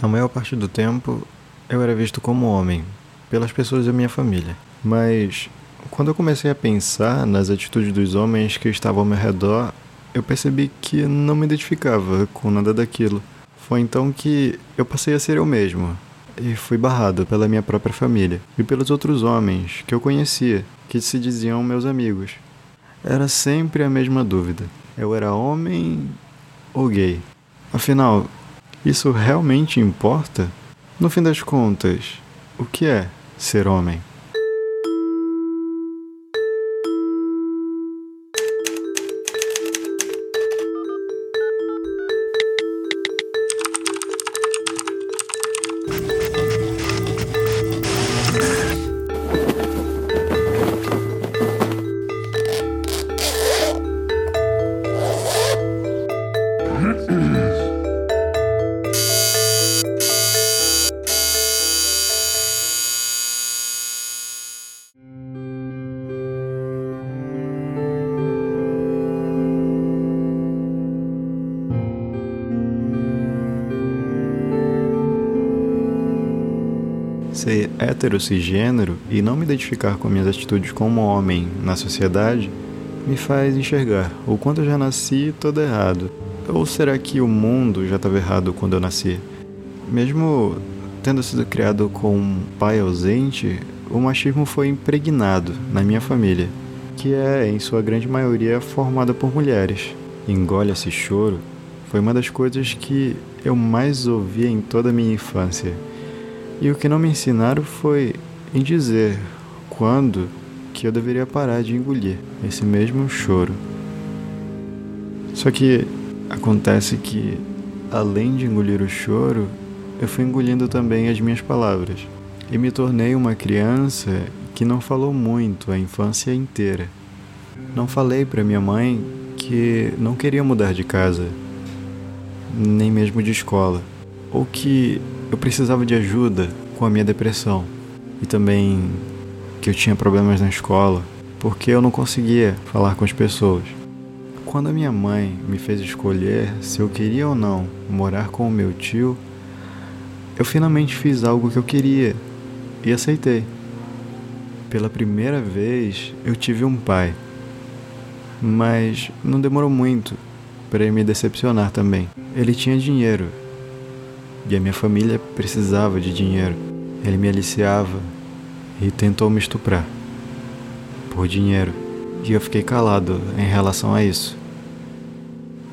A maior parte do tempo eu era visto como homem pelas pessoas da minha família. Mas quando eu comecei a pensar nas atitudes dos homens que estavam ao meu redor, eu percebi que não me identificava com nada daquilo. Foi então que eu passei a ser eu mesmo e fui barrado pela minha própria família e pelos outros homens que eu conhecia, que se diziam meus amigos. Era sempre a mesma dúvida: eu era homem ou gay? Afinal, isso realmente importa? No fim das contas, o que é ser homem? Ser hétero cisgênero e não me identificar com minhas atitudes como homem na sociedade me faz enxergar o quanto eu já nasci todo errado. Ou será que o mundo já estava errado quando eu nasci? Mesmo tendo sido criado com um pai ausente, o machismo foi impregnado na minha família, que é, em sua grande maioria, formada por mulheres. Engole esse choro foi uma das coisas que eu mais ouvi em toda a minha infância. E o que não me ensinaram foi em dizer quando que eu deveria parar de engolir esse mesmo choro. Só que acontece que, além de engolir o choro, eu fui engolindo também as minhas palavras e me tornei uma criança que não falou muito a infância inteira. Não falei para minha mãe que não queria mudar de casa, nem mesmo de escola, ou que eu precisava de ajuda com a minha depressão e também que eu tinha problemas na escola porque eu não conseguia falar com as pessoas. Quando a minha mãe me fez escolher se eu queria ou não morar com o meu tio, eu finalmente fiz algo que eu queria e aceitei. Pela primeira vez eu tive um pai, mas não demorou muito para ele me decepcionar também. Ele tinha dinheiro e a minha família precisava de dinheiro. Ele me aliciava e tentou me estuprar por dinheiro. E eu fiquei calado em relação a isso,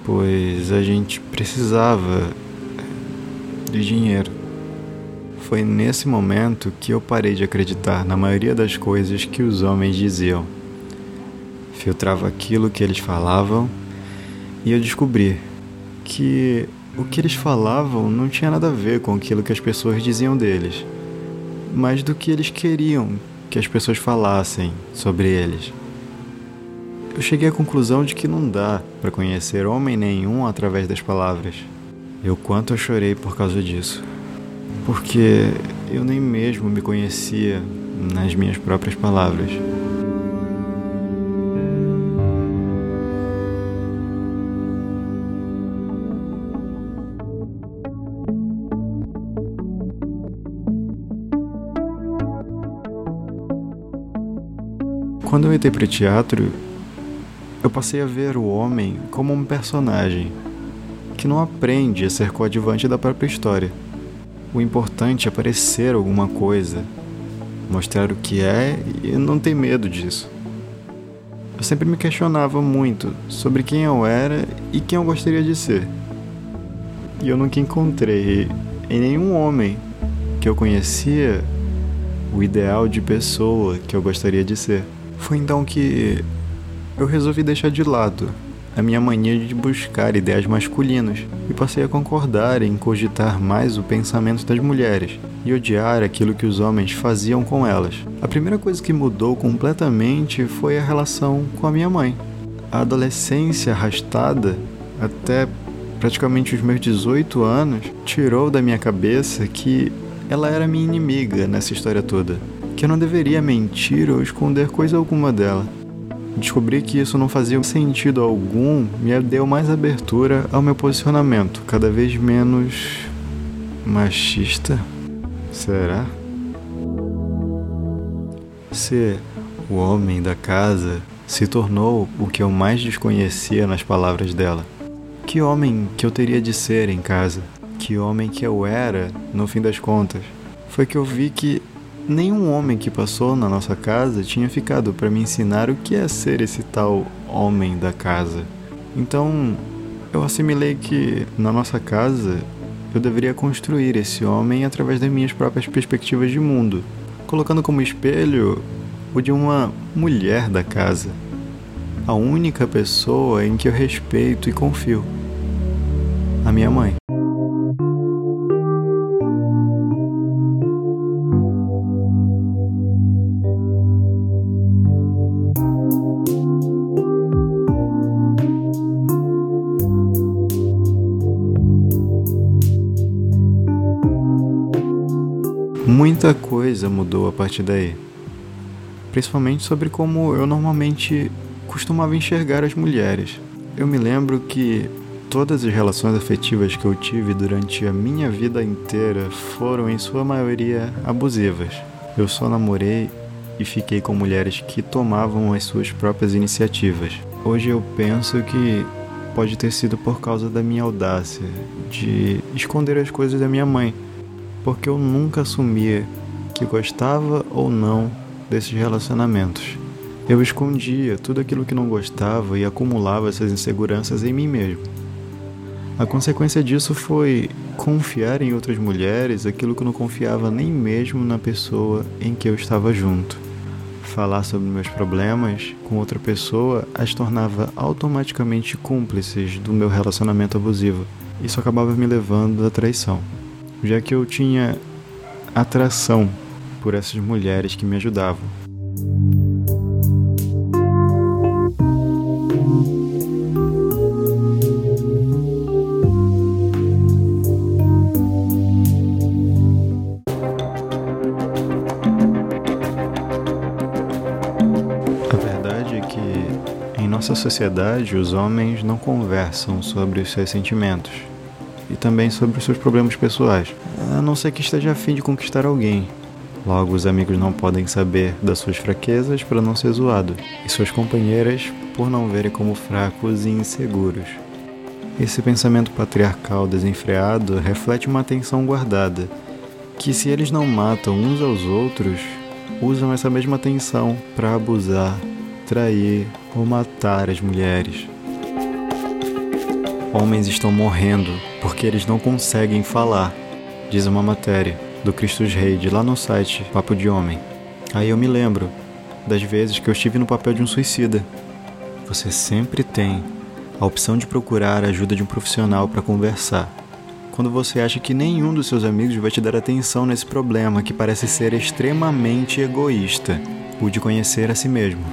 pois a gente precisava de dinheiro. Foi nesse momento que eu parei de acreditar na maioria das coisas que os homens diziam. Filtrava aquilo que eles falavam e eu descobri que o que eles falavam não tinha nada a ver com aquilo que as pessoas diziam deles, mas do que eles queriam que as pessoas falassem sobre eles. Eu cheguei à conclusão de que não dá para conhecer homem nenhum através das palavras. E o quanto eu chorei por causa disso. Porque eu nem mesmo me conhecia nas minhas próprias palavras. Quando eu entrei para o teatro, eu passei a ver o homem como um personagem que não aprende a ser coadjuvante da própria história. O importante é parecer alguma coisa, mostrar o que é e não ter medo disso. Eu sempre me questionava muito sobre quem eu era e quem eu gostaria de ser. E eu nunca encontrei em nenhum homem que eu conhecia o ideal de pessoa que eu gostaria de ser. Foi então que eu resolvi deixar de lado a minha mania de buscar ideias masculinas e passei a concordar em cogitar mais o pensamento das mulheres e odiar aquilo que os homens faziam com elas. A primeira coisa que mudou completamente foi a relação com a minha mãe. A adolescência arrastada até praticamente os meus 18 anos tirou da minha cabeça que ela era minha inimiga nessa história toda que eu não deveria mentir ou esconder coisa alguma dela. Descobri que isso não fazia sentido algum me deu mais abertura ao meu posicionamento, cada vez menos machista? Será? Ser o homem da casa se tornou o que eu mais desconhecia nas palavras dela. Que homem que eu teria de ser em casa? Que homem que eu era, no fim das contas? Foi que eu vi que nenhum homem que passou na nossa casa tinha ficado para me ensinar o que é ser esse tal homem da casa. Então, eu assimilei que na nossa casa eu deveria construir esse homem através das minhas próprias perspectivas de mundo, colocando como espelho o de uma mulher da casa, a única pessoa em que eu respeito e confio, a minha mãe. Muita coisa mudou a partir daí. Principalmente sobre como eu normalmente costumava enxergar as mulheres. Eu me lembro que todas as relações afetivas que eu tive durante a minha vida inteira foram, em sua maioria, abusivas. Eu só namorei e fiquei com mulheres que tomavam as suas próprias iniciativas. Hoje eu penso que pode ter sido por causa da minha audácia de esconder as coisas da minha mãe porque eu nunca assumia que gostava ou não desses relacionamentos. Eu escondia tudo aquilo que não gostava e acumulava essas inseguranças em mim mesmo. A consequência disso foi confiar em outras mulheres aquilo que eu não confiava nem mesmo na pessoa em que eu estava junto. Falar sobre meus problemas com outra pessoa as tornava automaticamente cúmplices do meu relacionamento abusivo. Isso acabava me levando à traição já que eu tinha atração por essas mulheres que me ajudavam. A verdade é que em nossa sociedade os homens não conversam sobre os seus sentimentos e também sobre os seus problemas pessoais, a não ser que esteja a fim de conquistar alguém. Logo, os amigos não podem saber das suas fraquezas para não ser zoado, e suas companheiras por não verem como fracos e inseguros. Esse pensamento patriarcal desenfreado reflete uma atenção guardada, que se eles não matam uns aos outros, usam essa mesma atenção para abusar, trair ou matar as mulheres. Homens estão morrendo porque eles não conseguem falar, diz uma matéria do Cristos Rei de lá no site Papo de Homem. Aí eu me lembro das vezes que eu estive no papel de um suicida. Você sempre tem a opção de procurar a ajuda de um profissional para conversar. Quando você acha que nenhum dos seus amigos vai te dar atenção nesse problema que parece ser extremamente egoísta, o de conhecer a si mesmo.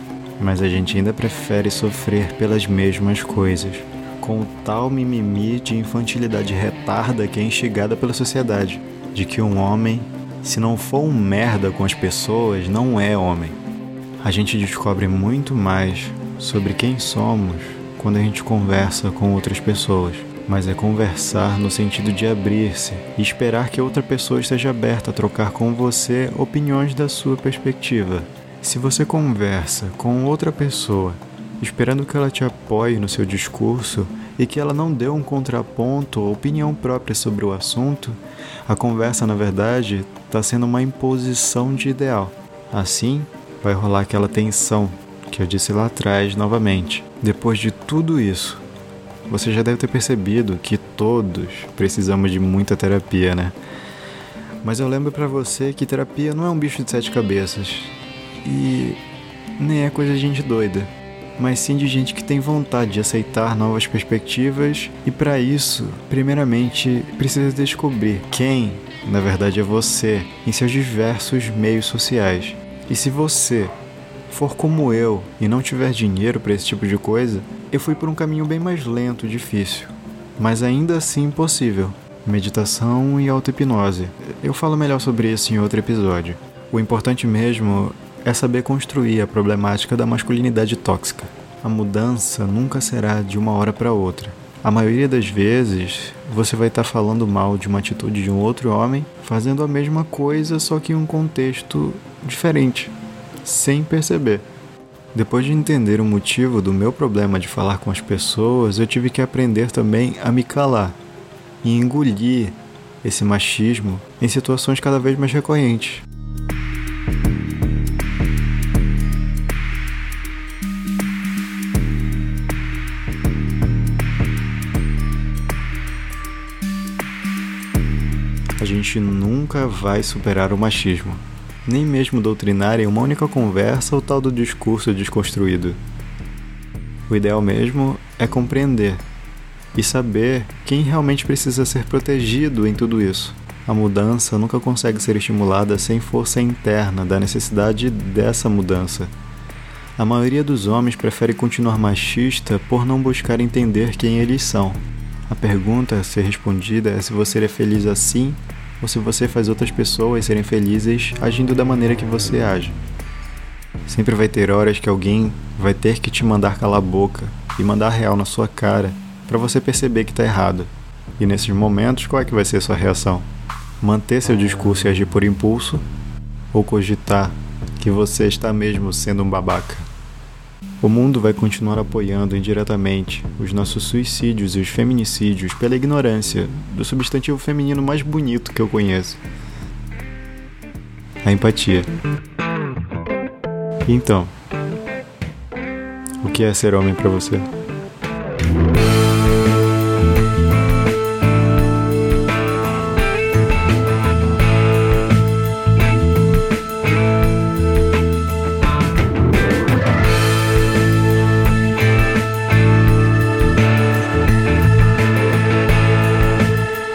Mas a gente ainda prefere sofrer pelas mesmas coisas com o tal mimimi de infantilidade retarda que é instigada pela sociedade, de que um homem, se não for um merda com as pessoas, não é homem. A gente descobre muito mais sobre quem somos quando a gente conversa com outras pessoas, mas é conversar no sentido de abrir-se e esperar que outra pessoa esteja aberta a trocar com você opiniões da sua perspectiva. Se você conversa com outra pessoa esperando que ela te apoie no seu discurso e que ela não dê um contraponto ou opinião própria sobre o assunto, a conversa, na verdade, está sendo uma imposição de ideal. Assim, vai rolar aquela tensão que eu disse lá atrás novamente. Depois de tudo isso, você já deve ter percebido que todos precisamos de muita terapia, né? Mas eu lembro para você que terapia não é um bicho de sete cabeças e nem é coisa de gente doida mas sim de gente que tem vontade de aceitar novas perspectivas e para isso, primeiramente, precisa descobrir quem, na verdade, é você em seus diversos meios sociais. E se você for como eu e não tiver dinheiro para esse tipo de coisa, eu fui por um caminho bem mais lento, difícil, mas ainda assim possível. Meditação e auto-hipnose. Eu falo melhor sobre isso em outro episódio. O importante mesmo é saber construir a problemática da masculinidade tóxica. A mudança nunca será de uma hora para outra. A maioria das vezes você vai estar tá falando mal de uma atitude de um outro homem, fazendo a mesma coisa, só que em um contexto diferente, sem perceber. Depois de entender o motivo do meu problema de falar com as pessoas, eu tive que aprender também a me calar e engolir esse machismo em situações cada vez mais recorrentes. Gente nunca vai superar o machismo nem mesmo doutrinária em uma única conversa ou tal do discurso desconstruído. O ideal mesmo é compreender e saber quem realmente precisa ser protegido em tudo isso. A mudança nunca consegue ser estimulada sem força interna da necessidade dessa mudança. A maioria dos homens prefere continuar machista por não buscar entender quem eles são. A pergunta a ser respondida é se você é feliz assim ou se você faz outras pessoas serem felizes agindo da maneira que você age. Sempre vai ter horas que alguém vai ter que te mandar calar a boca e mandar real na sua cara para você perceber que está errado. E nesses momentos, qual é que vai ser a sua reação? Manter seu discurso e agir por impulso? Ou cogitar que você está mesmo sendo um babaca? O mundo vai continuar apoiando indiretamente os nossos suicídios e os feminicídios pela ignorância do substantivo feminino mais bonito que eu conheço: a empatia. Então, o que é ser homem para você?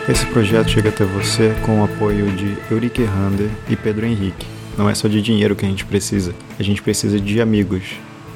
Esse projeto chega até você com o apoio de Eurique Rander e Pedro Henrique. Não é só de dinheiro que a gente precisa, a gente precisa de amigos,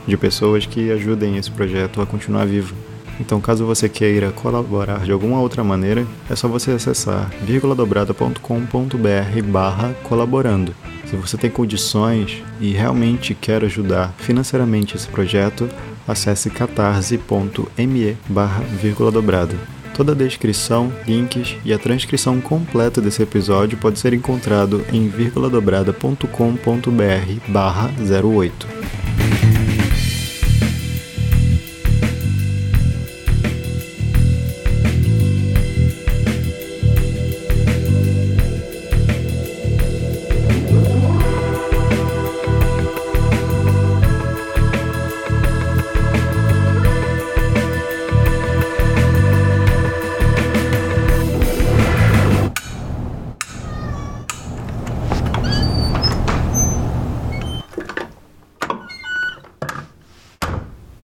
de pessoas que ajudem esse projeto a continuar vivo. Então, caso você queira colaborar de alguma outra maneira, é só você acessar vírguladobrada.com.br barra colaborando. Se você tem condições e realmente quer ajudar financeiramente esse projeto, acesse catarse.me barra vírgula dobrada. Toda a descrição, links e a transcrição completa desse episódio pode ser encontrado em vírguladobrada.com.br barra 08.